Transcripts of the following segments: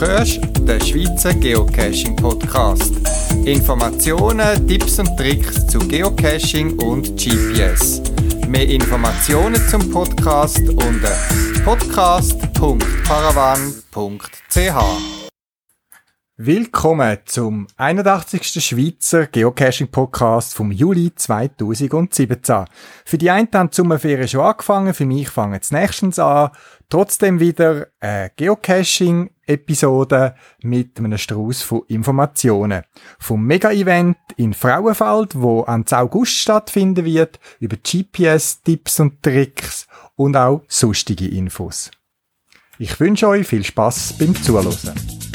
hörst den Schweizer Geocaching Podcast. Informationen, Tipps und Tricks zu Geocaching und GPS. Mehr Informationen zum Podcast unter podcast.paravan.ch. Willkommen zum 81. Schweizer Geocaching Podcast vom Juli 2017. Für die einen haben die Sommerferien schon angefangen, für mich fangen es nächstens an. Trotzdem wieder eine Geocaching-Episode mit einem Strauß von Informationen. Vom Mega-Event in Frauenfeld, wo am August stattfinden wird, über GPS-Tipps und Tricks und auch sonstige Infos. Ich wünsche euch viel Spaß beim Zuhören.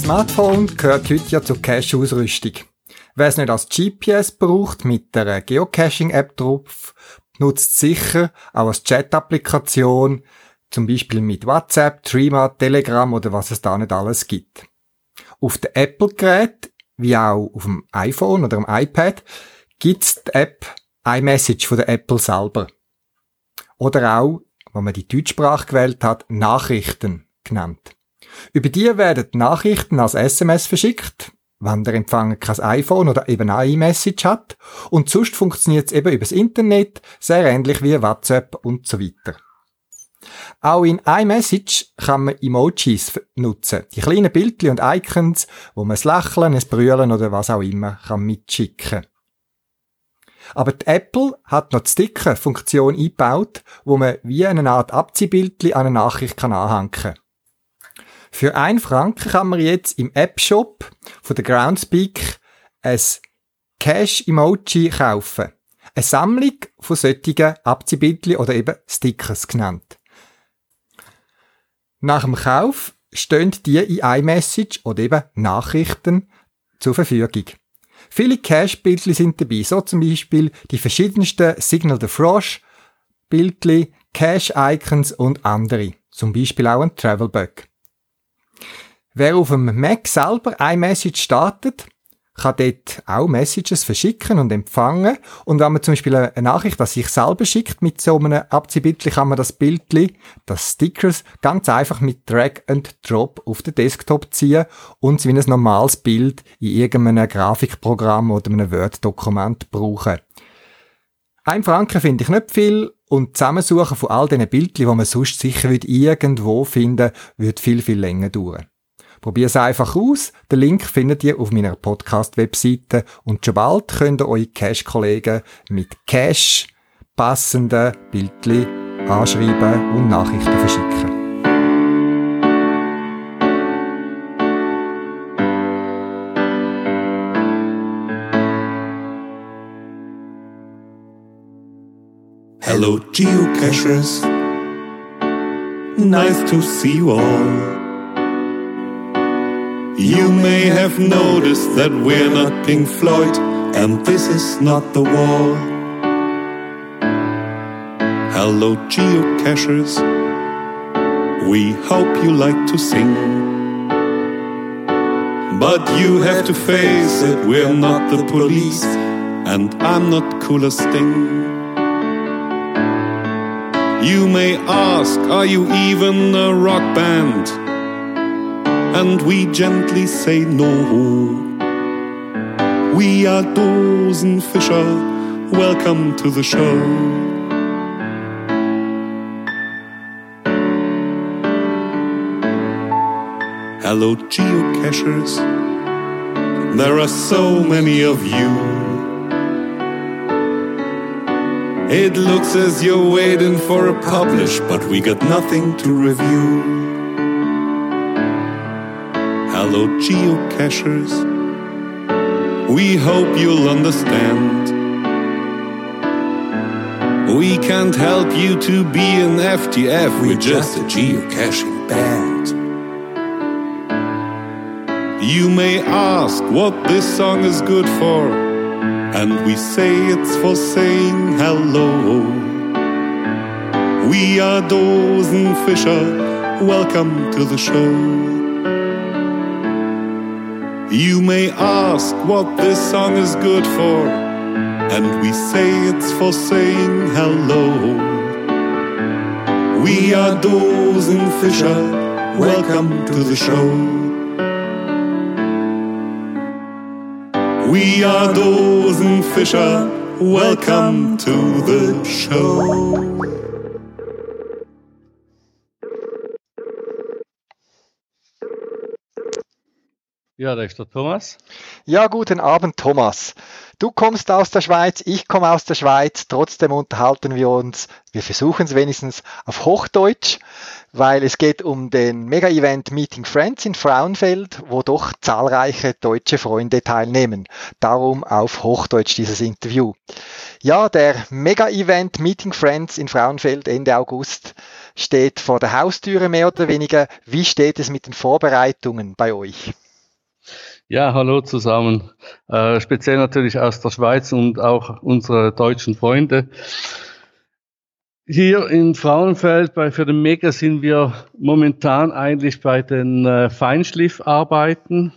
Smartphone gehört heute ja zur Cache-Ausrüstung. Wer es nicht als GPS braucht, mit der Geocaching-App drauf, nutzt sicher auch als Chat-Applikation, zum Beispiel mit WhatsApp, Threema, Telegram oder was es da nicht alles gibt. Auf dem Apple-Gerät, wie auch auf dem iPhone oder dem iPad, gibt's die App iMessage von der Apple selber. Oder auch, wenn man die Deutschsprache gewählt hat, Nachrichten genannt. Über die werden Nachrichten als SMS verschickt, wenn der Empfänger kein iPhone oder eben eine iMessage hat. Und sonst funktioniert es eben übers Internet, sehr ähnlich wie WhatsApp und so weiter. Auch in iMessage kann man Emojis nutzen. Die kleinen Bildchen und Icons, wo man ein Lächeln, ein Brüllen oder was auch immer kann mitschicken. Aber die Apple hat noch die Sticker-Funktion eingebaut, wo man wie eine Art Abziehbildchen an eine Nachricht kann anhängen kann. Für ein Franken kann man jetzt im App-Shop von der Groundspeak ein Cash-Emoji kaufen. Eine Sammlung von solchen Abziehbildchen oder eben Stickers genannt. Nach dem Kauf stehen die in iMessage oder eben Nachrichten zur Verfügung. Viele Cash-Bildchen sind dabei, so zum Beispiel die verschiedensten Signal the Frosh, Bildchen, Cash-Icons und andere. Zum Beispiel auch ein Travel-Bug. Wer auf dem Mac selber iMessage startet, kann dort auch Messages verschicken und empfangen. Und wenn man zum Beispiel eine Nachricht an sich selber schickt mit so einem Abziehbildchen, kann man das Bildchen, das Stickers, ganz einfach mit Drag and Drop auf den Desktop ziehen und wie ein normales Bild in irgendeinem Grafikprogramm oder einem Word-Dokument brauchen. Ein Franken finde ich nicht viel und Zusammensuchen von all diesen Bildchen, die man sonst sicher irgendwo finden wird viel, viel länger dauern. Probier es einfach aus. Den Link findet ihr auf meiner Podcast-Webseite und schon bald könnt ihr eure Cash-Kollegen mit Cash passenden Bildchen anschreiben und Nachrichten verschicken. Hello, geocachers. Nice to see you all. You may have noticed that we're not Pink Floyd, and this is not the wall. Hello, geocachers. We hope you like to sing. But you have to face it, we're not the police, and I'm not cool as Sting. You may ask, are you even a rock band? and we gently say no. We are Dosenfischer, welcome to the show. Hello, geocachers. There are so many of you. It looks as you're waiting for a publish, but we got nothing to review. Hello, geocachers. We hope you'll understand. We can't help you to be an FTF, we're just a geocaching band. You may ask what this song is good for, and we say it's for saying hello. We are Dosen Fisher, welcome to the show. You may ask what this song is good for, and we say it's for saying hello. We are Dosen Fisher, welcome to the show. We are Dosenfischer. Welcome to the show. Ja, da ist der Thomas. Ja, guten Abend, Thomas. Du kommst aus der Schweiz, ich komme aus der Schweiz. Trotzdem unterhalten wir uns, wir versuchen es wenigstens auf Hochdeutsch, weil es geht um den Mega-Event Meeting Friends in Frauenfeld, wo doch zahlreiche deutsche Freunde teilnehmen. Darum auf Hochdeutsch dieses Interview. Ja, der Mega-Event Meeting Friends in Frauenfeld Ende August steht vor der Haustüre mehr oder weniger. Wie steht es mit den Vorbereitungen bei euch? Ja, hallo zusammen. Äh, speziell natürlich aus der Schweiz und auch unsere deutschen Freunde. Hier in Frauenfeld bei für den Mega sind wir momentan eigentlich bei den äh, Feinschliffarbeiten.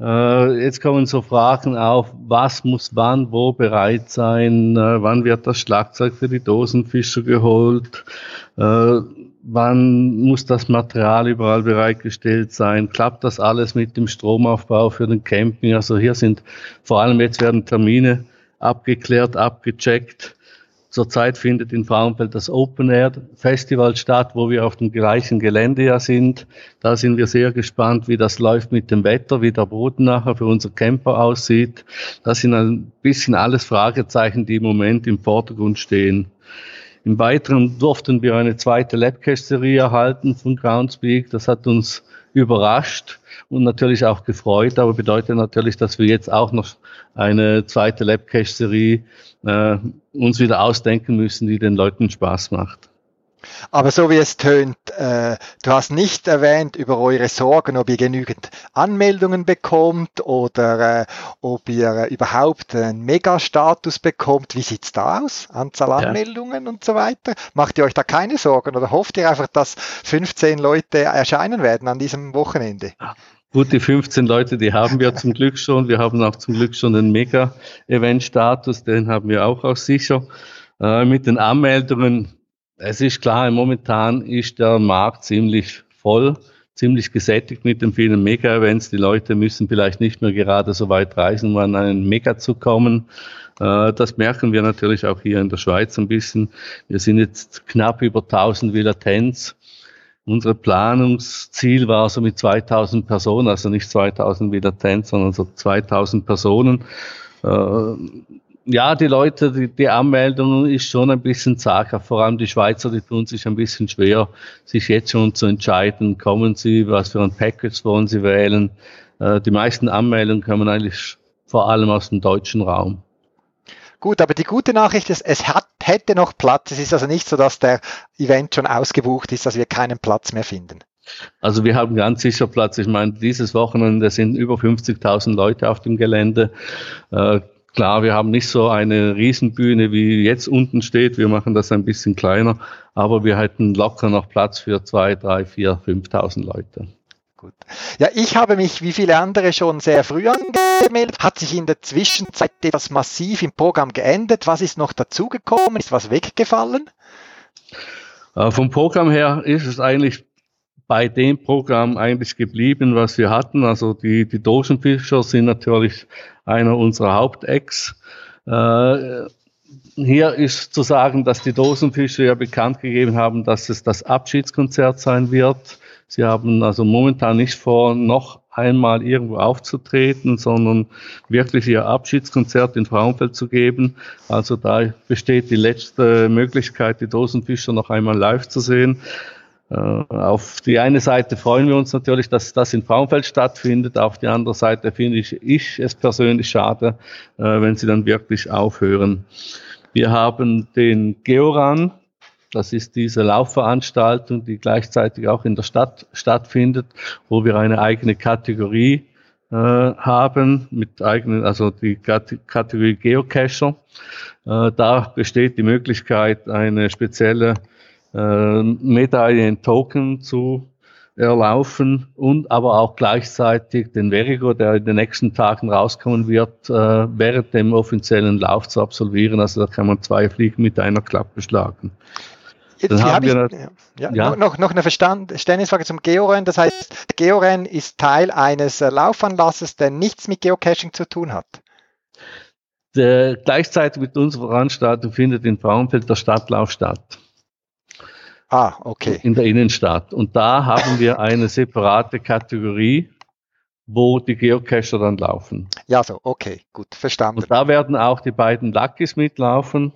Äh, jetzt kommen so Fragen auf, was muss wann wo bereit sein, äh, wann wird das Schlagzeug für die Dosenfischer geholt, äh, wann muss das Material überall bereitgestellt sein, klappt das alles mit dem Stromaufbau für den Camping. Also hier sind vor allem jetzt werden Termine abgeklärt, abgecheckt Zurzeit findet in Frauenfeld das Open Air Festival statt, wo wir auf dem gleichen Gelände ja sind. Da sind wir sehr gespannt, wie das läuft mit dem Wetter, wie der Boden nachher für unser Camper aussieht. Das sind ein bisschen alles Fragezeichen, die im Moment im Vordergrund stehen. Im Weiteren durften wir eine zweite Labcache-Serie erhalten von Groundspeak. Das hat uns überrascht und natürlich auch gefreut, aber bedeutet natürlich, dass wir jetzt auch noch eine zweite Labcache-Serie äh, uns wieder ausdenken müssen, die den Leuten Spaß macht. Aber so wie es tönt, äh, du hast nicht erwähnt über eure Sorgen, ob ihr genügend Anmeldungen bekommt oder äh, ob ihr äh, überhaupt einen Megastatus bekommt. Wie sieht's da aus? Anzahl Anmeldungen ja. und so weiter. Macht ihr euch da keine Sorgen oder hofft ihr einfach, dass 15 Leute erscheinen werden an diesem Wochenende? Gut, die 15 Leute, die haben wir zum Glück schon. Wir haben auch zum Glück schon den Mega-Event-Status, den haben wir auch, auch sicher. Äh, mit den Anmeldungen, es ist klar, momentan ist der Markt ziemlich voll, ziemlich gesättigt mit den vielen Mega-Events. Die Leute müssen vielleicht nicht mehr gerade so weit reisen, um an einen Mega zu kommen. Äh, das merken wir natürlich auch hier in der Schweiz ein bisschen. Wir sind jetzt knapp über 1000 Villatens Unser Planungsziel war so mit 2000 Personen, also nicht 2000 wie der Tent, sondern so 2000 Personen. Ja, die Leute, die, die Anmeldung ist schon ein bisschen zaghaft. Vor allem die Schweizer, die tun sich ein bisschen schwer, sich jetzt schon zu entscheiden, kommen sie, was für ein Package wollen sie wählen. Äh, die meisten Anmeldungen kommen eigentlich vor allem aus dem deutschen Raum. Gut, aber die gute Nachricht ist, es hat, hätte noch Platz. Es ist also nicht so, dass der Event schon ausgebucht ist, dass wir keinen Platz mehr finden. Also wir haben ganz sicher Platz. Ich meine, dieses Wochenende sind über 50.000 Leute auf dem Gelände. Äh, klar, wir haben nicht so eine Riesenbühne, wie jetzt unten steht. Wir machen das ein bisschen kleiner, aber wir hätten locker noch Platz für zwei, drei, vier, 5.000 Leute. Gut. Ja, ich habe mich wie viele andere schon sehr früh angemeldet. Hat sich in der Zwischenzeit etwas massiv im Programm geändert? Was ist noch dazugekommen? Ist was weggefallen? Äh, vom Programm her ist es eigentlich bei dem Programm eigentlich geblieben, was wir hatten. Also die, die Dosenfischer sind natürlich einer unserer Hauptacts. Äh, hier ist zu sagen, dass die Dosenfischer ja bekannt gegeben haben, dass es das Abschiedskonzert sein wird. Sie haben also momentan nicht vor, noch einmal irgendwo aufzutreten, sondern wirklich ihr Abschiedskonzert in Frauenfeld zu geben. Also da besteht die letzte Möglichkeit, die Dosenfischer noch einmal live zu sehen. Äh, auf die eine Seite freuen wir uns natürlich, dass das in Frauenfeld stattfindet. Auf die andere Seite finde ich, ich es persönlich schade, äh, wenn sie dann wirklich aufhören. Wir haben den Georan, das ist diese Laufveranstaltung, die gleichzeitig auch in der Stadt stattfindet, wo wir eine eigene Kategorie äh, haben mit eigenen, also die Kategorie Geocacher. Da besteht die Möglichkeit, eine spezielle äh, Medaille in Token zu erlaufen und aber auch gleichzeitig den Verigo, der in den nächsten Tagen rauskommen wird, äh, während dem offiziellen Lauf zu absolvieren. Also da kann man zwei Fliegen mit einer Klappe schlagen. Jetzt Dann haben wir ich, ja, ja. Noch, noch eine Verständnisfrage zum Georennen. Das heißt, Georennen ist Teil eines äh, Laufanlasses, der nichts mit Geocaching zu tun hat. Der, gleichzeitig mit unserer Veranstaltung findet in Frauenfeld der Stadtlauf statt. Ah, okay. In der Innenstadt. Und da haben wir eine separate Kategorie, wo die Geocacher dann laufen. Ja, so, okay, gut, verstanden. Und da werden auch die beiden Luckys mitlaufen,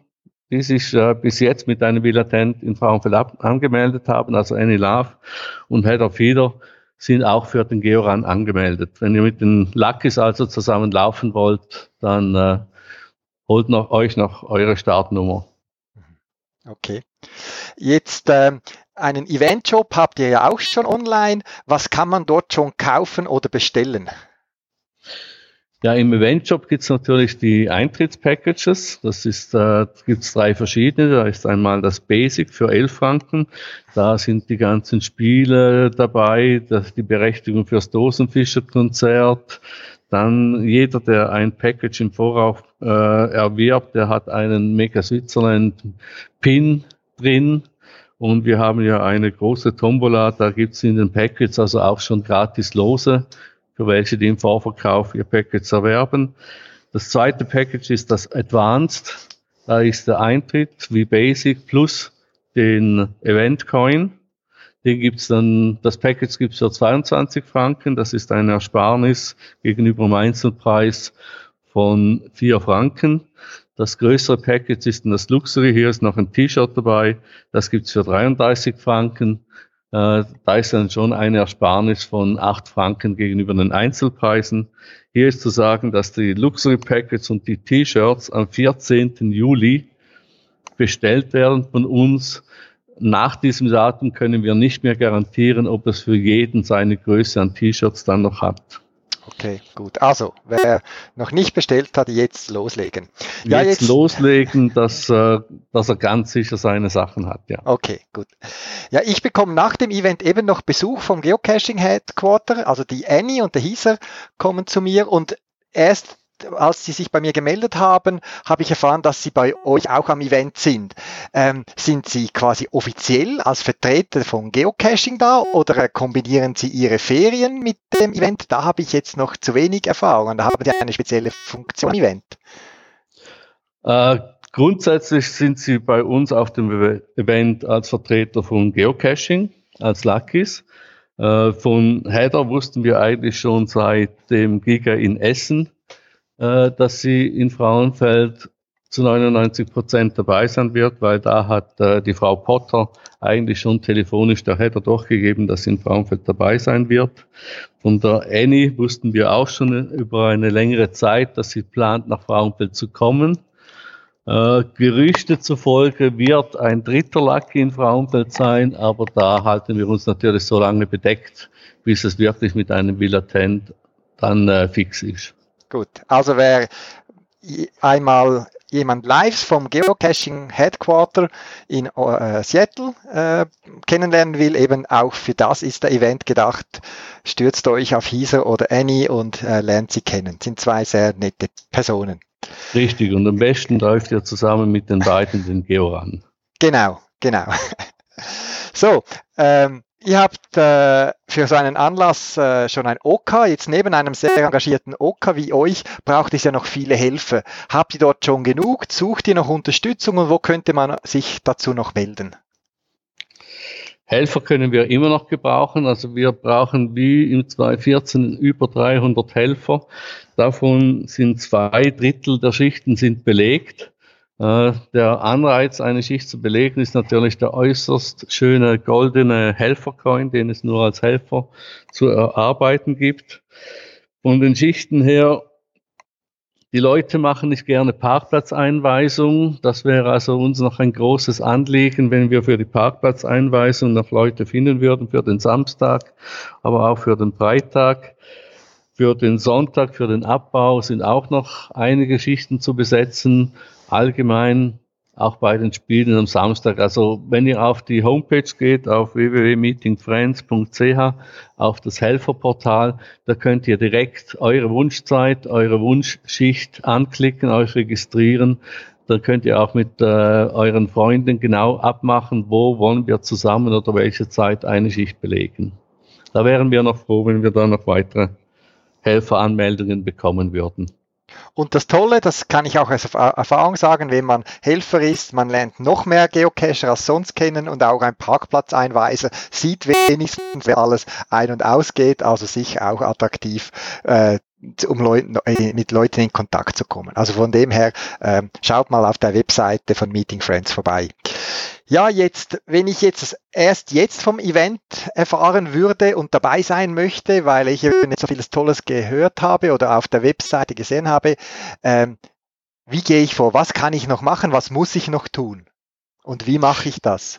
die sich äh, bis jetzt mit einem Villatent in Frauenfeld angemeldet haben, also Annie Love und Heather Fieder sind auch für den Georan angemeldet. Wenn ihr mit den Luckys also zusammen laufen wollt, dann äh, holt noch, euch noch eure Startnummer. Okay. Jetzt äh, einen Eventshop habt ihr ja auch schon online. Was kann man dort schon kaufen oder bestellen? Ja, im Eventshop gibt es natürlich die Eintrittspackages. Das ist, äh, gibt es drei verschiedene. Da ist einmal das Basic für 11 Franken. Da sind die ganzen Spiele dabei, das, die Berechtigung fürs Dosenfischerkonzert. Dann jeder, der ein Package im Voraus äh, erwirbt, der hat einen Mega Switzerland Pin drin. Und wir haben ja eine große Tombola, da gibt's in den Packets also auch schon gratis Lose für welche die im Vorverkauf ihr Package erwerben. Das zweite Package ist das Advanced. Da ist der Eintritt wie Basic plus den Event Coin. Den gibt's dann, das Package gibt's für 22 Franken. Das ist ein Ersparnis gegenüber dem Einzelpreis von 4 Franken. Das größere Package ist dann das Luxury. Hier ist noch ein T-Shirt dabei. Das gibt's für 33 Franken. Äh, da ist dann schon eine Ersparnis von acht Franken gegenüber den Einzelpreisen. Hier ist zu sagen, dass die Luxury Packets und die T-Shirts am 14. Juli bestellt werden von uns. Nach diesem Datum können wir nicht mehr garantieren, ob es für jeden seine Größe an T-Shirts dann noch hat. Okay, gut. Also, wer noch nicht bestellt hat, jetzt loslegen. Ja, jetzt, jetzt loslegen, dass, äh, dass er ganz sicher seine Sachen hat, ja. Okay, gut. Ja, ich bekomme nach dem Event eben noch Besuch vom Geocaching Headquarter, also die Annie und der Hieser kommen zu mir und erst als Sie sich bei mir gemeldet haben, habe ich erfahren, dass Sie bei euch auch am Event sind. Ähm, sind Sie quasi offiziell als Vertreter von Geocaching da oder kombinieren Sie Ihre Ferien mit dem Event? Da habe ich jetzt noch zu wenig Erfahrung. Da haben Sie eine spezielle Funktion Event. Äh, grundsätzlich sind Sie bei uns auf dem Event als Vertreter von Geocaching, als Luckys. Äh, von Header wussten wir eigentlich schon seit dem Giga in Essen, dass sie in Frauenfeld zu 99 Prozent dabei sein wird, weil da hat äh, die Frau Potter eigentlich schon telefonisch der Header durchgegeben, dass sie in Frauenfeld dabei sein wird. Von der Annie wussten wir auch schon über eine längere Zeit, dass sie plant, nach Frauenfeld zu kommen. Äh, Gerüchte zufolge wird ein dritter Lucky in Frauenfeld sein, aber da halten wir uns natürlich so lange bedeckt, bis es wirklich mit einem Villatent dann äh, fix ist. Gut, also wer einmal jemand live vom Geocaching Headquarter in äh, Seattle äh, kennenlernen will, eben auch für das ist der Event gedacht. Stürzt euch auf Hieser oder Annie und äh, lernt sie kennen. Sind zwei sehr nette Personen. Richtig, und am besten läuft ihr zusammen mit den beiden den Georan. Genau, genau. So, ähm, Ihr habt äh, für so einen Anlass äh, schon ein OK. Jetzt neben einem sehr engagierten OK wie euch braucht es ja noch viele Helfer. Habt ihr dort schon genug? Sucht ihr noch Unterstützung und wo könnte man sich dazu noch melden? Helfer können wir immer noch gebrauchen. Also wir brauchen wie im 2014 über 300 Helfer. Davon sind zwei Drittel der Schichten sind belegt. Äh, der Anreiz, eine Schicht zu belegen, ist natürlich der äußerst schöne goldene Helfercoin, den es nur als Helfer zu erarbeiten gibt. Von den Schichten her Die Leute machen nicht gerne Parkplatzeinweisungen. Das wäre also uns noch ein großes Anliegen, wenn wir für die Parkplatzeinweisung noch Leute finden würden für den Samstag, aber auch für den Freitag. Für den Sonntag, für den Abbau sind auch noch einige Schichten zu besetzen. Allgemein auch bei den Spielen am Samstag. Also wenn ihr auf die Homepage geht, auf www.meetingfriends.ch, auf das Helferportal, da könnt ihr direkt eure Wunschzeit, eure Wunschschicht anklicken, euch registrieren. Da könnt ihr auch mit äh, euren Freunden genau abmachen, wo wollen wir zusammen oder welche Zeit eine Schicht belegen. Da wären wir noch froh, wenn wir da noch weitere Helferanmeldungen bekommen würden. Und das Tolle, das kann ich auch aus Erfahrung sagen, wenn man Helfer ist, man lernt noch mehr Geocacher als sonst kennen und auch ein Parkplatzeinweiser sieht wenigstens, wer alles ein- und ausgeht, also sicher auch attraktiv, äh, um Leuten, äh, mit Leuten in Kontakt zu kommen. Also von dem her, äh, schaut mal auf der Webseite von Meeting Friends vorbei ja, jetzt, wenn ich jetzt erst jetzt vom Event erfahren würde und dabei sein möchte, weil ich nicht so vieles Tolles gehört habe oder auf der Webseite gesehen habe, ähm, wie gehe ich vor? Was kann ich noch machen? Was muss ich noch tun? Und wie mache ich das?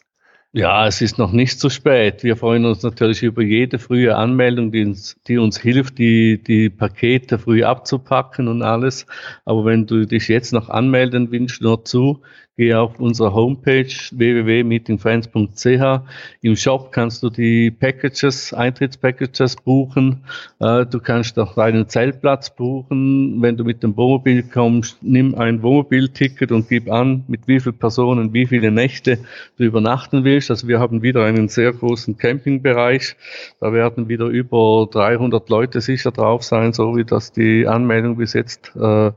Ja, es ist noch nicht zu spät. Wir freuen uns natürlich über jede frühe Anmeldung, die uns, die uns hilft, die, die Pakete früh abzupacken und alles. Aber wenn du dich jetzt noch anmelden willst, nur zu. Geh auf unsere Homepage www.meetingfriends.ch. Im Shop kannst du die Packages, Eintrittspackages buchen. Äh, du kannst auch deinen Zeltplatz buchen. Wenn du mit dem Wohnmobil kommst, nimm ein Wohnmobilticket und gib an, mit wie vielen Personen, wie viele Nächte du übernachten willst. Also wir haben wieder einen sehr großen Campingbereich. Da werden wieder über 300 Leute sicher drauf sein, so wie das die Anmeldung bis jetzt äh,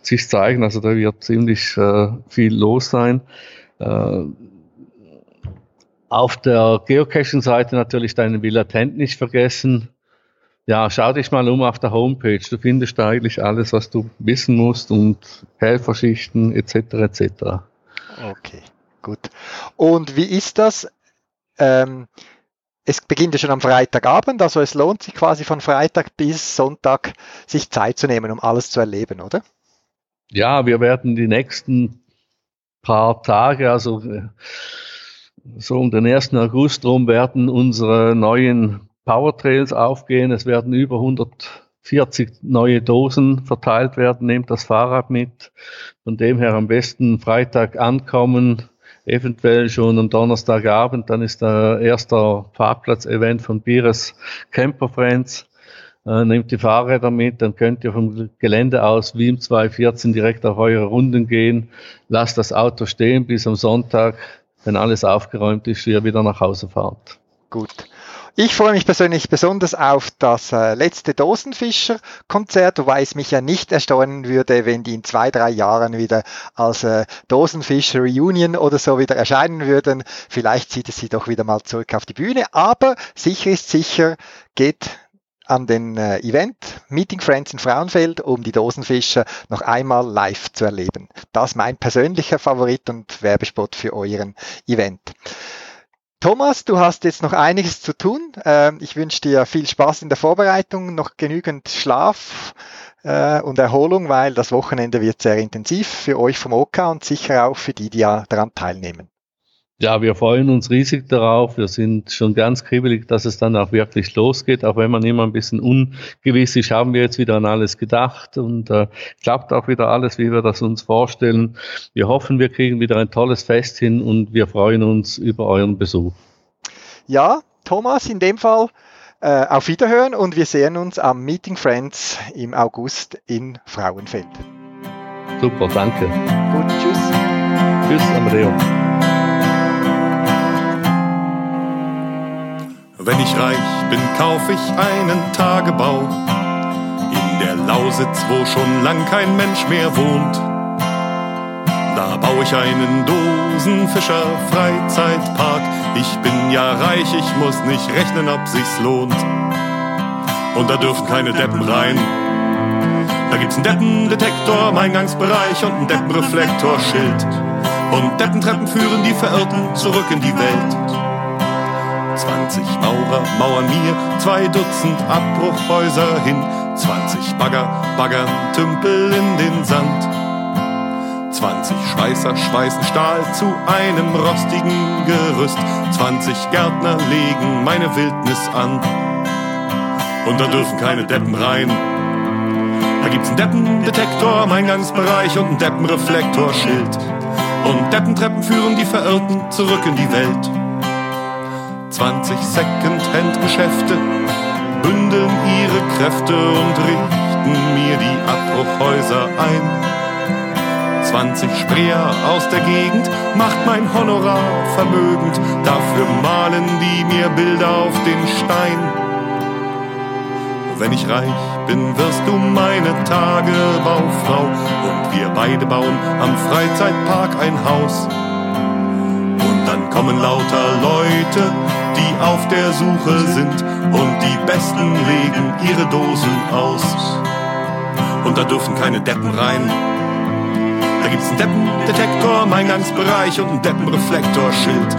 sich zeigen. Also da wird ziemlich äh, viel viel los sein. Äh, auf der Geocaching-Seite natürlich deinen Villatent nicht vergessen. Ja, schau dich mal um auf der Homepage. Du findest da eigentlich alles, was du wissen musst und Helferschichten etc. etc. Okay, gut. Und wie ist das? Ähm, es beginnt ja schon am Freitagabend, also es lohnt sich quasi von Freitag bis Sonntag sich Zeit zu nehmen, um alles zu erleben, oder? Ja, wir werden die nächsten paar Tage, also äh, so um den 1. August rum werden unsere neuen Powertrails aufgehen. Es werden über 140 neue Dosen verteilt werden. Nehmt das Fahrrad mit. Von dem her am besten Freitag ankommen, eventuell schon am Donnerstagabend. Dann ist der erste Parkplatz-Event von Bieres Camper Friends äh, nehmt die Fahrräder mit, dann könnt ihr vom Gelände aus wie im 214 direkt auf eure Runden gehen. Lasst das Auto stehen bis am Sonntag, wenn alles aufgeräumt ist, ihr wieder nach Hause fahrt. Gut. Ich freue mich persönlich besonders auf das äh, letzte Dosenfischer-Konzert, wobei es mich ja nicht erstaunen würde, wenn die in zwei, drei Jahren wieder als äh, Dosenfischer-Reunion oder so wieder erscheinen würden. Vielleicht zieht es sie doch wieder mal zurück auf die Bühne, aber sicher ist sicher, geht an den äh, Event Meeting Friends in Frauenfeld, um die Dosenfischer noch einmal live zu erleben. Das mein persönlicher Favorit und Werbespot für euren Event. Thomas, du hast jetzt noch einiges zu tun. Ähm, ich wünsche dir viel Spaß in der Vorbereitung, noch genügend Schlaf äh, und Erholung, weil das Wochenende wird sehr intensiv für euch vom OK und sicher auch für die, die daran teilnehmen. Ja, wir freuen uns riesig darauf. Wir sind schon ganz kribbelig, dass es dann auch wirklich losgeht. Auch wenn man immer ein bisschen ungewiss ist, haben wir jetzt wieder an alles gedacht und äh, klappt auch wieder alles, wie wir das uns vorstellen. Wir hoffen, wir kriegen wieder ein tolles Fest hin und wir freuen uns über euren Besuch. Ja, Thomas, in dem Fall äh, auf Wiederhören und wir sehen uns am Meeting Friends im August in Frauenfeld. Super, danke. Gut, tschüss. Tschüss, Amadeo. Wenn ich reich bin, kauf ich einen Tagebau in der Lausitz, wo schon lang kein Mensch mehr wohnt. Da baue ich einen Dosenfischer Freizeitpark. Ich bin ja reich, ich muss nicht rechnen, ob sich's lohnt. Und da dürfen keine Deppen rein. Da gibt's einen Deppendetektor im Eingangsbereich und einen Deppenreflektorschild. Und Deppentreppen führen die Verirrten zurück in die Welt. 20 Maurer mauern mir zwei Dutzend Abbruchhäuser hin. 20 Bagger baggern Tümpel in den Sand. 20 Schweißer schweißen Stahl zu einem rostigen Gerüst. 20 Gärtner legen meine Wildnis an. Und da dürfen keine Deppen rein. Da gibt's einen Deppendetektor im Eingangsbereich und einen Deppenreflektorschild. Und Deppentreppen führen die Verirrten zurück in die Welt. 20 Second-Hand-Geschäfte bündeln ihre Kräfte und richten mir die Abbruchhäuser ein. 20 Spreer aus der Gegend macht mein Honorar vermögend, dafür malen die mir Bilder auf den Stein. Wenn ich reich bin, wirst du meine Tagebaufrau und wir beide bauen am Freizeitpark ein Haus. Und dann kommen lauter Leute, die auf der Suche sind und die Besten legen ihre Dosen aus. Und da dürfen keine Deppen rein. Da gibt's einen Deppendetektor im Eingangsbereich und einen Deppenreflektorschild.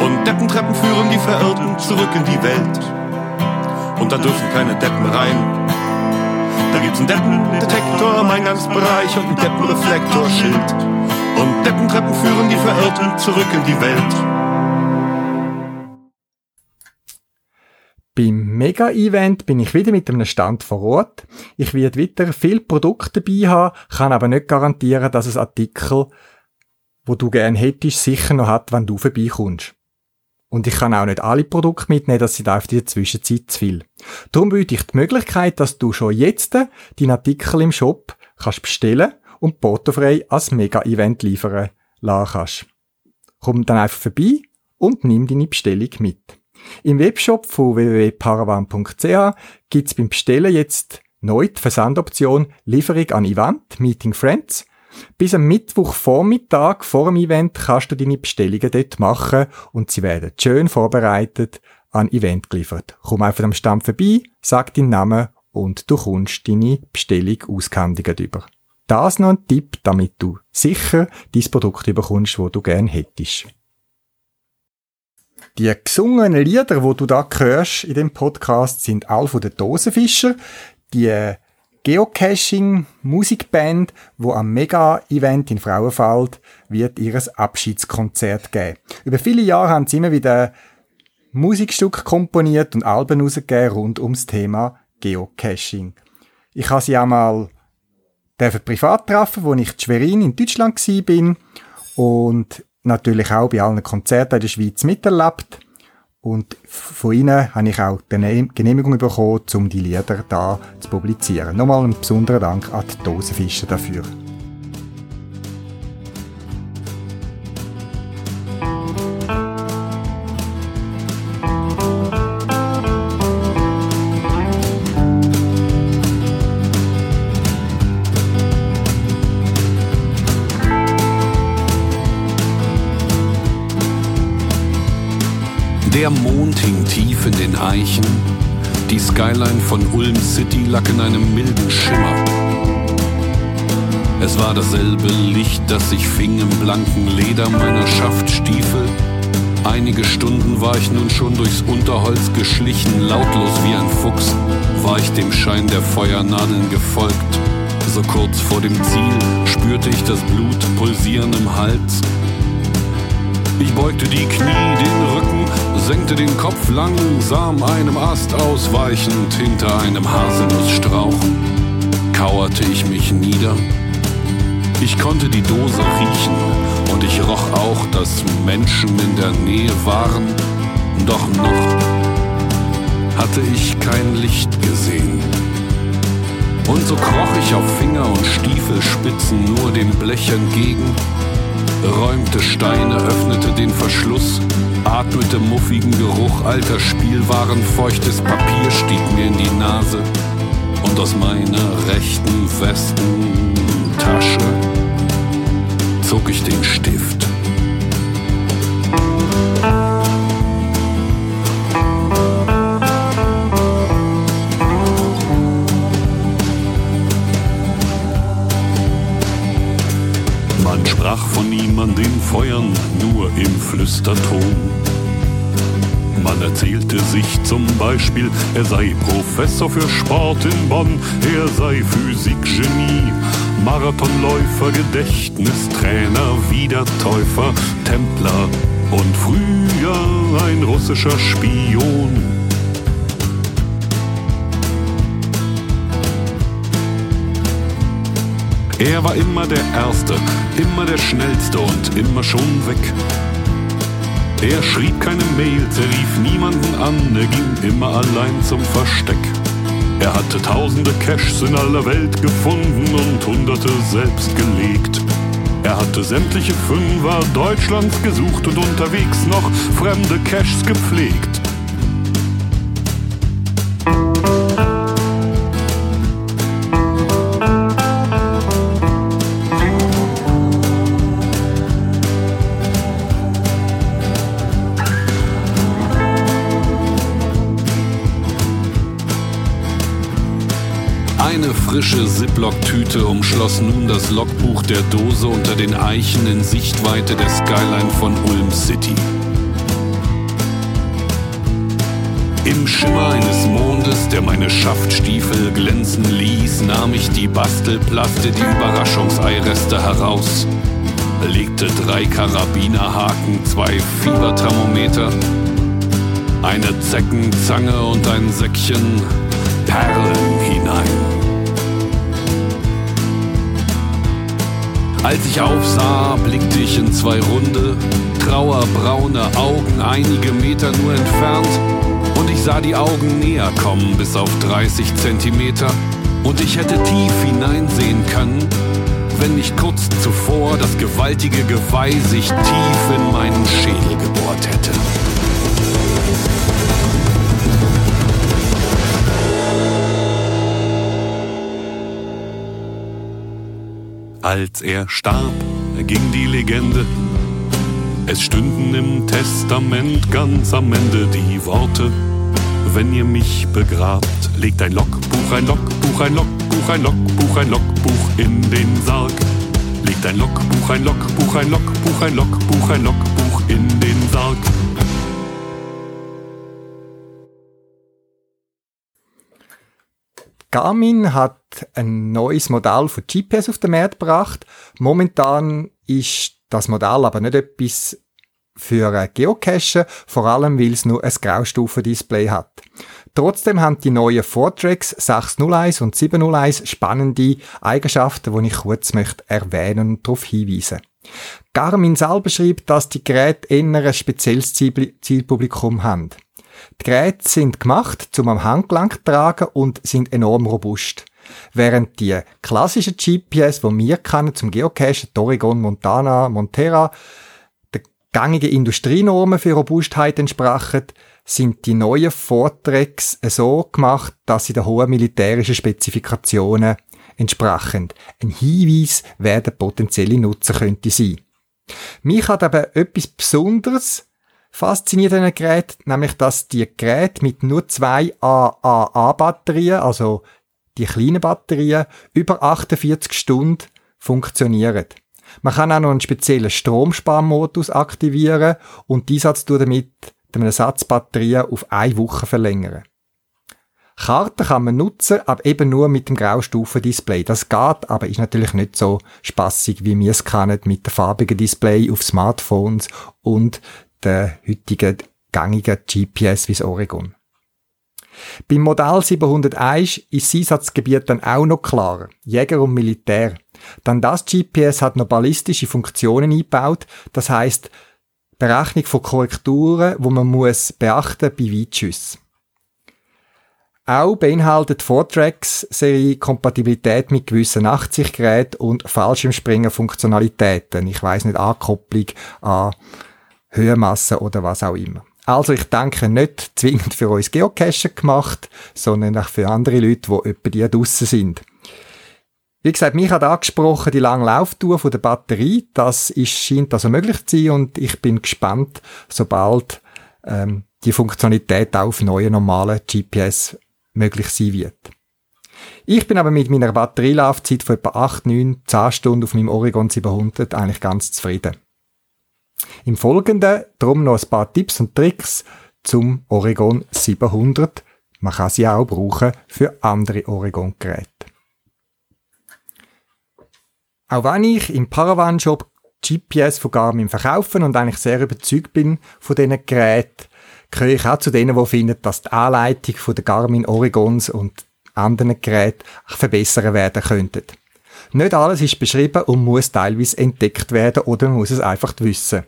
Und Deppentreppen führen die Verirrten zurück in die Welt. Und da dürfen keine Deppen rein. Da gibt's einen Deppendetektor im Eingangsbereich und einen Deppenreflektorschild. Und Deppentreppen führen die Verirrten zurück in die Welt. Beim Mega-Event bin ich wieder mit einem Stand vor Ort. Ich werde wieder viel Produkte dabei haben, kann aber nicht garantieren, dass es Artikel, wo du gern hättest, sicher noch hat, wenn du vorbeikommst. Und ich kann auch nicht alle Produkte mitnehmen, das sind in der Zwischenzeit zu viel. Darum biete ich die Möglichkeit, dass du schon jetzt deinen Artikel im Shop kannst bestellen und portofrei als Mega-Event liefern lassen kannst. Komm dann einfach vorbei und nimm deine Bestellung mit. Im Webshop von www.paravan.ch gibt's beim Bestellen jetzt neu die Versandoption Lieferung an Event, Meeting Friends. Bis am Mittwochvormittag vor dem Event kannst du deine Bestellungen dort machen und sie werden schön vorbereitet an Event geliefert. Komm einfach am Stand vorbei, sag deinen Namen und du kommst deine Bestellung ausgehändigt über. Das noch ein Tipp, damit du sicher dein Produkt bekommst, wo du gern hättest. Die gesungenen Lieder, wo du da hörst in dem Podcast, sind all von den Dosenfischer. Die Geocaching-Musikband, wo am Mega-Event in Frauenfeld wird ihres Abschiedskonzert geben. Über viele Jahre haben sie immer wieder Musikstücke komponiert und Alben rausgegeben rund ums Thema Geocaching. Ich habe sie auch mal privat treffen, wo ich in Schwerin in Deutschland bin und natürlich auch bei allen Konzerten in der Schweiz miterlebt. Und von ihnen habe ich auch die Genehmigung bekommen, um die Lieder da zu publizieren. Nochmal einen besonderen Dank an die Dosenfischer dafür. Von Ulm City lag in einem milden Schimmer. Es war dasselbe Licht, das sich fing im blanken Leder meiner Schaftstiefel. Einige Stunden war ich nun schon durchs Unterholz geschlichen, lautlos wie ein Fuchs, war ich dem Schein der Feuernadeln gefolgt. So kurz vor dem Ziel spürte ich das Blut pulsieren im Hals ich beugte die Knie, den Rücken, senkte den Kopf langsam einem Ast ausweichend hinter einem Haselnussstrauch. Kauerte ich mich nieder. Ich konnte die Dose riechen und ich roch auch, dass Menschen in der Nähe waren. Doch noch hatte ich kein Licht gesehen. Und so kroch ich auf Finger und Stiefelspitzen nur dem Blech entgegen räumte Steine, öffnete den Verschluss, atmete muffigen Geruch alter Spielwaren, feuchtes Papier stieg mir in die Nase und aus meiner rechten Westentasche zog ich den Stift. Sprach von niemand in Feuern, nur im Flüsterton. Man erzählte sich zum Beispiel, er sei Professor für Sport in Bonn, er sei Physikgenie, Marathonläufer, Gedächtnistrainer, Wiedertäufer, Templer und früher ein russischer Spion. Er war immer der Erste, immer der Schnellste und immer schon weg. Er schrieb keine Mails, er rief niemanden an, er ging immer allein zum Versteck. Er hatte tausende Caches in aller Welt gefunden und hunderte selbst gelegt. Er hatte sämtliche Fünfer Deutschlands gesucht und unterwegs noch fremde Caches gepflegt. Frische Ziploc-Tüte umschloss nun das Logbuch der Dose unter den Eichen in Sichtweite der Skyline von Ulm City. Im Schimmer eines Mondes, der meine Schaftstiefel glänzen ließ, nahm ich die Bastelplaste, die Überraschungseireste heraus, legte drei Karabinerhaken, zwei Fieberthermometer, eine Zeckenzange und ein Säckchen Perlen hinein. Als ich aufsah, blickte ich in zwei runde, trauerbraune Augen einige Meter nur entfernt und ich sah die Augen näher kommen bis auf 30 Zentimeter und ich hätte tief hineinsehen können, wenn nicht kurz zuvor das gewaltige Geweih sich tief in meinen Schädel gebohrt hätte. Als er starb, ging die Legende. Es stünden im Testament ganz am Ende die Worte. Wenn ihr mich begrabt, legt ein Logbuch, ein Logbuch, ein Logbuch, ein Logbuch, ein Logbuch in den Sarg. Legt ein Logbuch, ein Logbuch, ein Logbuch, ein Logbuch, ein Logbuch in den Sarg. Garmin hat ein neues Modell von GPS auf den Markt gebracht. Momentan ist das Modell aber nicht etwas für Geocachen, vor allem weil es nur ein Graustufendisplay hat. Trotzdem haben die neuen Vortrags 601 und 701 spannende Eigenschaften, die ich kurz möchte erwähnen und darauf hinweisen. Garmin selber schreibt, dass die Geräte eher ein spezielles Zielpublikum haben. Die Geräte sind gemacht zum am Handgelenk zu tragen und sind enorm robust. Während die klassischen GPS, die wir kennen zum Geocachen, Oregon, Montana, Montera, der gängigen Industrienormen für Robustheit entsprachen, sind die neuen Vorträge so gemacht, dass sie den hohen militärischen Spezifikationen entsprachen. Ein Hinweis, wer der potenzielle Nutzer könnte sein. Mich hat aber etwas Besonderes fasziniert an Gerät, nämlich dass die Geräte mit nur zwei AAA-Batterien, also die kleinen Batterien, über 48 Stunden funktionieren. Man kann auch noch einen speziellen Stromsparmodus aktivieren und die Einsatz damit den Satz Batterien auf eine Woche verlängern. Karten kann man nutzen, aber eben nur mit dem Graustufendisplay. Das geht, aber ist natürlich nicht so spaßig, wie wir es kennen mit dem farbigen Display auf Smartphones und der heutigen gängigen GPS wie Oregon. Beim Modell 701 ist das Einsatzgebiet dann auch noch klarer. Jäger und Militär. Dann das GPS hat noch ballistische Funktionen eingebaut. Das heißt Berechnung von Korrekturen, wo man muss beachten bei Weitschüssen. Auch beinhaltet Vortrax Serie Kompatibilität mit gewissen Nachtsichtgeräten und Fallschirmspringer-Funktionalitäten. Ich weiß nicht, Ankopplung an Höhenmasse oder was auch immer. Also ich denke nicht zwingend für uns Geocacher gemacht, sondern auch für andere Leute, die etwa die draussen sind. Wie gesagt, mich hat angesprochen die lange Lauftour von der Batterie. Das ist, scheint also möglich zu sein und ich bin gespannt, sobald ähm, die Funktionalität auch auf neuen normalen GPS möglich sein wird. Ich bin aber mit meiner Batterielaufzeit von etwa 8, 9, 10 Stunden auf meinem Oregon 700 eigentlich ganz zufrieden. Im Folgenden darum noch ein paar Tipps und Tricks zum Oregon 700. Man kann sie auch brauchen für andere Oregon-Geräte. Auch wenn ich im Paravan-Shop GPS von Garmin verkaufe und eigentlich sehr überzeugt bin von diesen Geräten, gehöre ich auch zu denen, die finden, dass die Anleitung der Garmin Oregons und anderen Geräten verbessern werden könnten. Nicht alles ist beschrieben und muss teilweise entdeckt werden oder man muss es einfach wissen.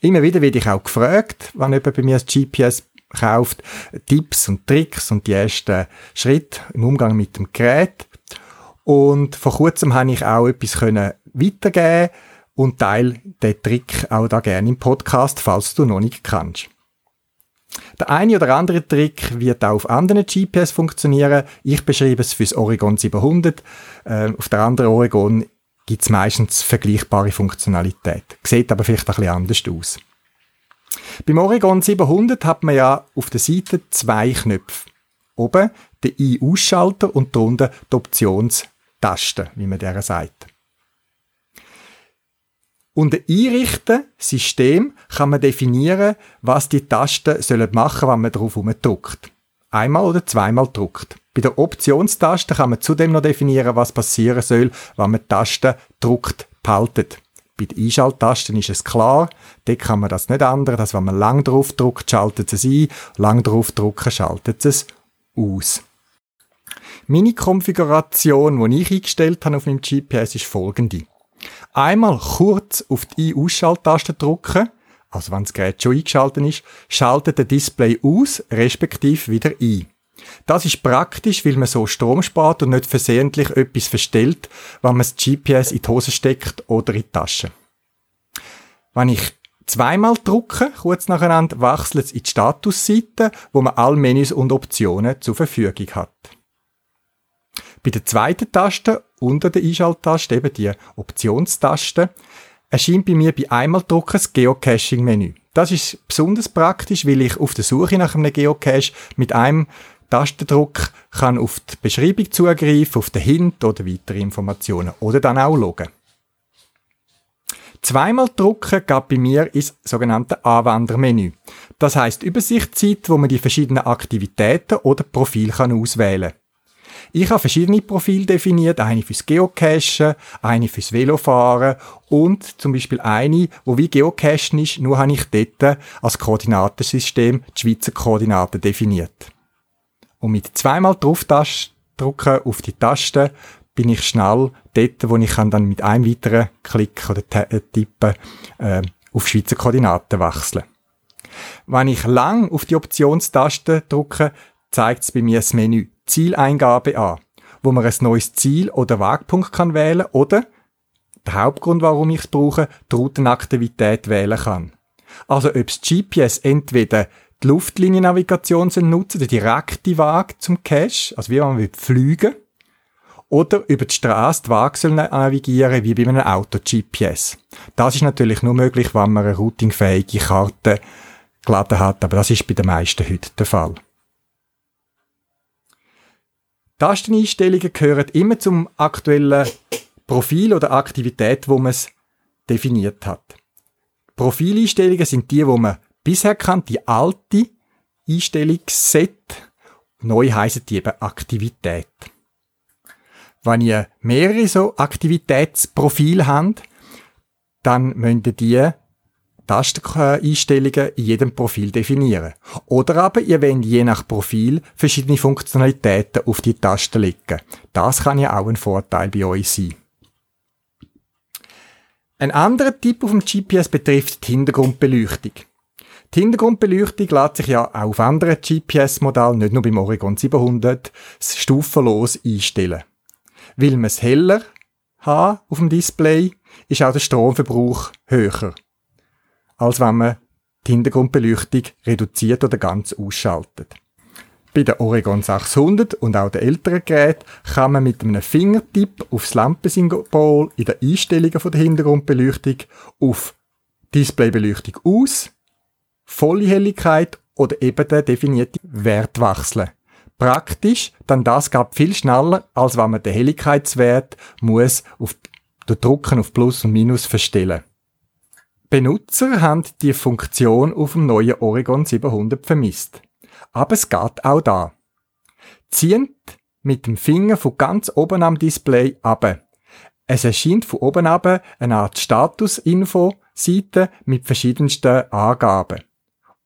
Immer wieder werde ich auch gefragt, wenn jemand bei mir das GPS kauft, Tipps und Tricks und die ersten Schritte im Umgang mit dem Gerät. Und vor kurzem habe ich auch etwas können weitergeben und teile den Trick auch da gerne im Podcast, falls du noch nicht kannst. Der eine oder andere Trick wird auch auf anderen GPS funktionieren. Ich beschreibe es fürs Oregon 700. Äh, auf der anderen Oregon gibt es meistens vergleichbare Funktionalität. Sieht aber vielleicht ein bisschen anders aus. Beim Oregon 700 hat man ja auf der Seite zwei Knöpfe. Oben den Ein-Ausschalter und drunter die Optionstaste, wie man der sagt. Unter Einrichten, System, kann man definieren, was die Tasten sollen machen, wenn man darauf drückt. Einmal oder zweimal drückt. Bei der Optionstaste kann man zudem noch definieren, was passieren soll, wenn man die Taste drückt, behaltet. Bei den Einschalttasten ist es klar, dort kann man das nicht ändern, dass wenn man lang drauf drückt, schaltet es ein, lang drauf drücken, schaltet es aus. Meine Konfiguration, die ich eingestellt habe auf meinem GPS, ist folgende. Einmal kurz auf die Ein-Ausschalttaste drücken, also wenn das Gerät schon eingeschaltet ist, schaltet der Display aus, respektive wieder ein. Das ist praktisch, weil man so Strom spart und nicht versehentlich etwas verstellt, wenn man das GPS in die Hose steckt oder in die Tasche. Wenn ich zweimal drücke, kurz nacheinander, wechselt es in die Statusseite, wo man alle Menüs und Optionen zur Verfügung hat. Bei der zweiten Taste unter der Einschalttaste, eben die Optionstaste, erscheint bei mir bei einmal Drucken das Geocaching-Menü. Das ist besonders praktisch, weil ich auf der Suche nach einem Geocache mit einem Tastendruck kann auf die Beschreibung zugreifen, auf den Hint oder weitere Informationen oder dann auch loggen. Zweimal drucken geht bei mir ins sogenannte Anwendermenü. Das heißt Übersichtszeit, wo man die verschiedenen Aktivitäten oder Profile kann auswählen kann. Ich habe verschiedene Profile definiert, eine fürs Geocachen, eine fürs Velofahren und zum Beispiel eine, wo wie Geocachen ist, nur habe ich dort als Koordinatensystem die Schweizer Koordinaten definiert. Und mit zweimal drauf drücken auf die Taste bin ich schnell dort, wo ich dann mit einem weiteren Klick oder äh, Tippen äh, auf Schweizer Koordinaten wechseln. Wenn ich lang auf die Optionstaste drücke, zeigt es bei mir das Menü Zieleingabe an, wo man ein neues Ziel oder Wegpunkt kann wählen oder der Hauptgrund, warum ich es brauche, die Routenaktivität wählen kann. Also ob das GPS entweder die Luftliniennavigation nutzen, der direkte Weg zum Cache, also wie man fliegen oder über die Straße die Waage navigieren, wie bei einem Auto-GPS. Das ist natürlich nur möglich, wenn man eine routingfähige Karte geladen hat, aber das ist bei den meisten heute der Fall. Tasteneinstellungen gehören immer zum aktuellen Profil oder Aktivität, wo man es definiert hat. Profileinstellungen sind die, wo man bisher kennt, die alte Einstellungsset. Neu heißen die eben Aktivität. Wenn ihr mehrere so Aktivitätsprofile habt, dann müsst ihr die Tasteneinstellungen in jedem Profil definieren. Oder aber ihr wollt je nach Profil verschiedene Funktionalitäten auf die Taste legen. Das kann ja auch ein Vorteil bei euch sein. Ein anderer Tipp auf dem GPS betrifft die Hintergrundbeleuchtung. Die Hintergrundbeleuchtung lässt sich ja auch auf anderen GPS-Modellen, nicht nur beim Oregon 700, stufenlos einstellen. Will man es heller haben auf dem Display, ist auch der Stromverbrauch höher als wenn man die Hintergrundbeleuchtung reduziert oder ganz ausschaltet. Bei der Oregon 600 und auch den älteren Geräten kann man mit einem Fingertipp aufs Lampensymbol in den Einstellungen der Hintergrundbeleuchtung auf Displaybeleuchtung aus, volle Helligkeit oder eben den definierten Wert wechseln. Praktisch, dann das geht viel schneller, als wenn man den Helligkeitswert muss auf den Drucken auf Plus und Minus verstellen. Benutzer haben die Funktion auf dem neuen Oregon 700 vermisst. Aber es geht auch da. Ziehend mit dem Finger von ganz oben am Display ab. Es erscheint von oben ab eine Art Status-Info-Seite mit verschiedensten Angaben.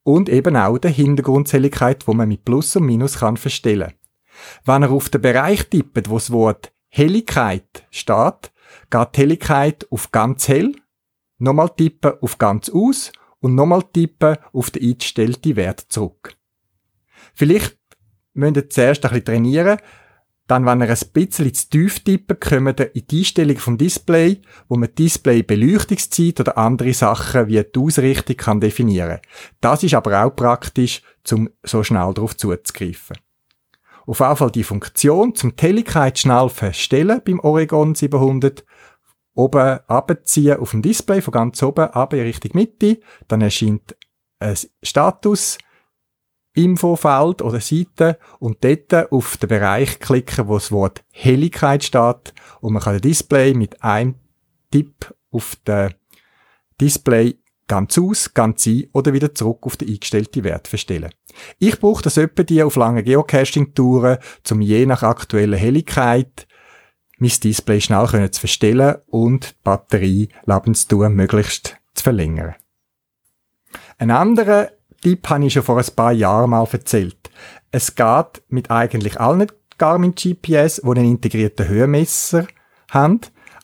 Und eben auch der Hintergrundhelligkeit, wo man mit Plus und Minus kann verstellen. Wenn er auf den Bereich tippt, wo das Wort Helligkeit steht, geht die Helligkeit auf ganz hell, nochmal tippen auf ganz aus und nochmal tippen auf den eingestellten Wert zurück. Vielleicht müsst ihr zuerst ein bisschen trainieren, dann, wenn ihr ein bisschen zu tief tippen, kommt ihr in die Einstellung vom Display, wo man Display Beleuchtungszeit oder andere Sachen wie die Ausrichtung kann definieren. Das ist aber auch praktisch, um so schnell darauf zuzugreifen. Auf jeden Fall die Funktion zum Helligkeit schnell verstellen beim Oregon 700 oben abziehen auf dem Display von ganz oben ab in Richtung Mitte, dann erscheint ein Status Infofeld oder Seite. Und dort auf den Bereich klicken, wo das Wort Helligkeit steht. Und man kann das Display mit einem Tipp auf den Display ganz aus, ganz ein oder wieder zurück auf den eingestellten Wert verstellen. Ich brauche das etwa die auf lange Geocaching-Touren, um je nach aktueller Helligkeit mein Display schnell zu verstellen und die Batterie Lebenstour möglichst zu verlängern. Ein anderer Tipp habe ich schon vor ein paar Jahren mal erzählt. Es geht mit eigentlich allen Garmin GPS, die einen integrierten Höhenmesser haben,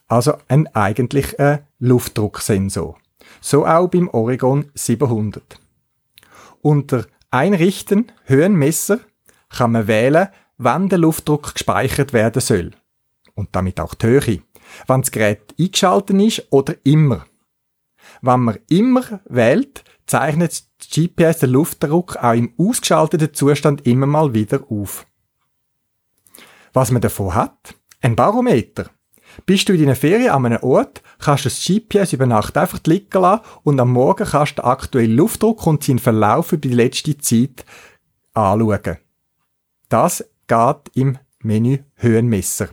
also ein eigentlich ein Luftdrucksensor. So auch beim Oregon 700. Unter Einrichten Höhenmesser kann man wählen, wann der Luftdruck gespeichert werden soll. Und damit auch die Höhe. Wann das Gerät eingeschaltet ist oder immer. Wenn man immer wählt, zeichnet das GPS den Luftdruck auch im ausgeschalteten Zustand immer mal wieder auf. Was man davon hat? Ein Barometer. Bist du in deiner Ferien an einem Ort, kannst du das GPS über Nacht einfach liegen lassen und am Morgen kannst du den aktuellen Luftdruck und seinen Verlauf über die letzte Zeit anschauen. Das geht im Menü Höhenmesser.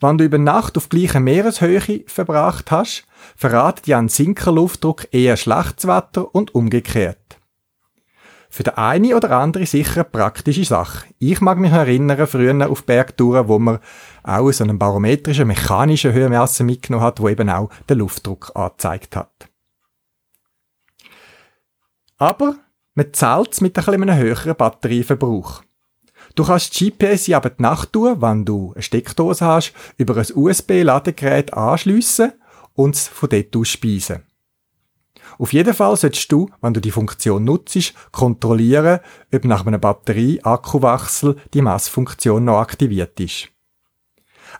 Wenn du über Nacht auf gleicher Meereshöhe verbracht hast, verratet ja ein Sinkerluftdruck eher schlechtes Wetter und umgekehrt. Für den eine oder andere sicher eine praktische Sache. Ich mag mich erinnern, früher auf Bergtouren, wo man auch so einen barometrischen, mechanischen Höhenmesser mitgenommen hat, wo eben auch den Luftdruck angezeigt hat. Aber man zahlt es mit ein bisschen einem höheren Batterieverbrauch. Du kannst GPS ja aber die Nacht tun, wenn du eine Steckdose hast, über ein USB-Ladegerät anschliessen und es von dort aus speisen. Auf jeden Fall solltest du, wenn du die Funktion nutzt, kontrollieren, ob nach einem Batterie-Akkuwechsel die Messfunktion noch aktiviert ist.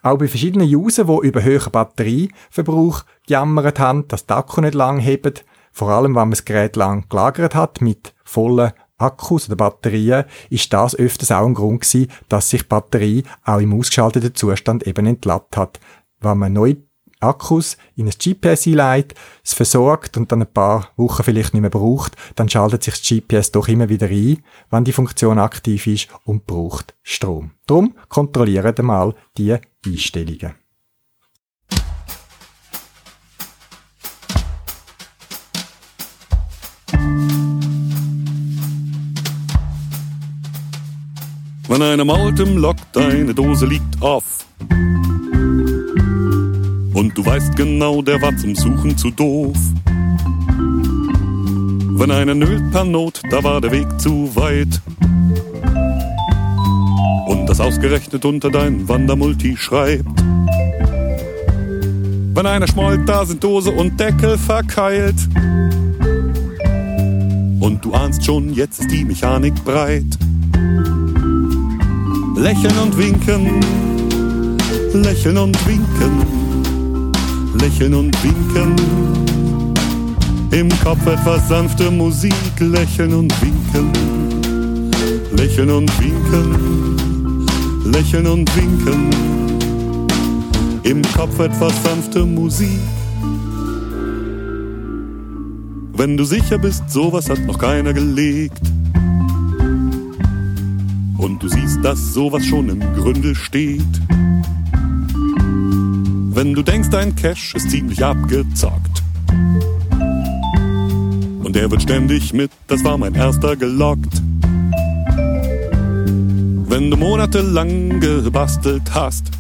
Auch bei verschiedenen Usern, die über höheren Batterieverbrauch gejammert haben, dass die Akku nicht lang hebt, vor allem wenn man das Gerät lang gelagert hat mit vollen Akkus oder Batterien, ist das öfters auch ein Grund gewesen, dass sich die Batterie auch im ausgeschalteten Zustand eben entladt hat. Wenn man neue Akkus in ein GPS einleitet, es versorgt und dann ein paar Wochen vielleicht nicht mehr braucht, dann schaltet sich das GPS doch immer wieder ein, wenn die Funktion aktiv ist und braucht Strom. Drum kontrollieren wir mal die Einstellungen. Wenn einer malt im Lok, deine Dose liegt auf. Und du weißt genau, der war zum Suchen zu doof. Wenn einer nölt per Not, da war der Weg zu weit. Und das ausgerechnet unter dein Wandermulti schreibt. Wenn einer schmollt, da sind Dose und Deckel verkeilt. Und du ahnst schon, jetzt ist die Mechanik breit. Lächeln und winken, lächeln und winken, lächeln und winken. Im Kopf etwas sanfte Musik, lächeln und winken, lächeln und winken, lächeln und winken. Im Kopf etwas sanfte Musik. Wenn du sicher bist, sowas hat noch keiner gelegt und du siehst, dass sowas schon im Gründel steht. Wenn du denkst, dein Cash ist ziemlich abgezockt, Und der wird ständig mit, das war mein erster gelockt. Wenn du monatelang gebastelt hast,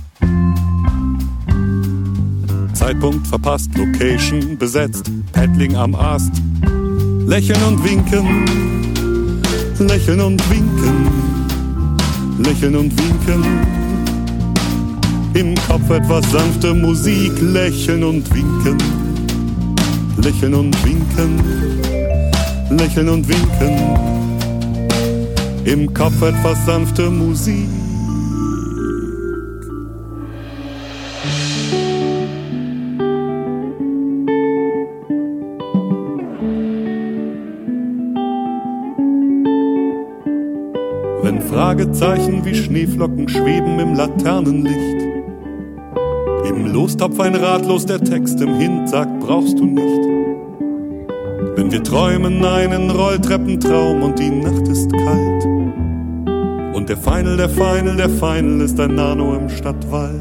Zeitpunkt verpasst, Location besetzt, Paddling am Ast, lächeln und winken, lächeln und winken, lächeln und winken. Im Kopf etwas sanfte Musik, lächeln und winken, lächeln und winken, lächeln und winken. Im Kopf etwas sanfte Musik. Fragezeichen wie Schneeflocken schweben im Laternenlicht. Im Lostopf ein ratlos der Text im Hint sagt, brauchst du nicht. Wenn wir träumen einen Rolltreppentraum und die Nacht ist kalt. Und der Final, der Final, der Final ist ein Nano im Stadtwald.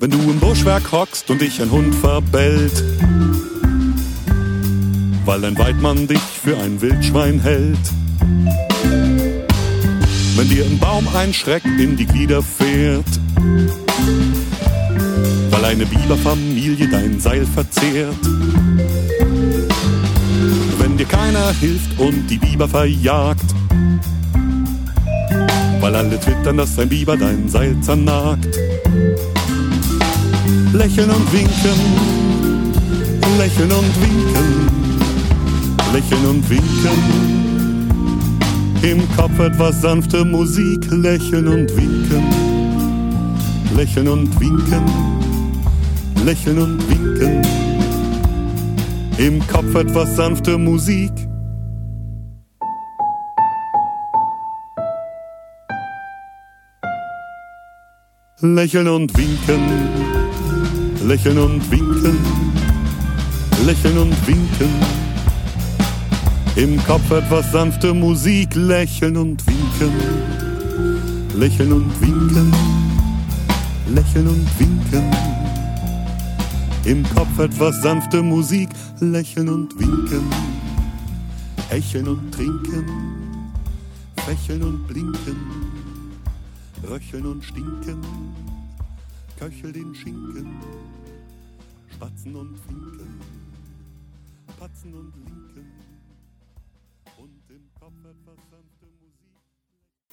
Wenn du im Buschwerk hockst und dich ein Hund verbellt, weil ein Weidmann dich für ein Wildschwein hält. Wenn dir ein Baum ein Schreck in die Glieder fährt, weil eine Biberfamilie dein Seil verzehrt. Wenn dir keiner hilft und die Biber verjagt, weil alle twittern, dass ein Biber dein Seil zernagt. Lächeln und winken, lächeln und winken, lächeln und winken. Im Kopf etwas sanfte Musik, lächeln und winken, lächeln und winken, lächeln und winken. Im Kopf etwas sanfte Musik. Lächeln und winken, lächeln und winken, lächeln und winken. Im Kopf etwas sanfte Musik, lächeln und winken, lächeln und winken, lächeln und winken. Im Kopf etwas sanfte Musik, lächeln und winken, hecheln und trinken, fächeln und blinken, röcheln und stinken, köchel den Schinken, spatzen und finken, patzen und linken.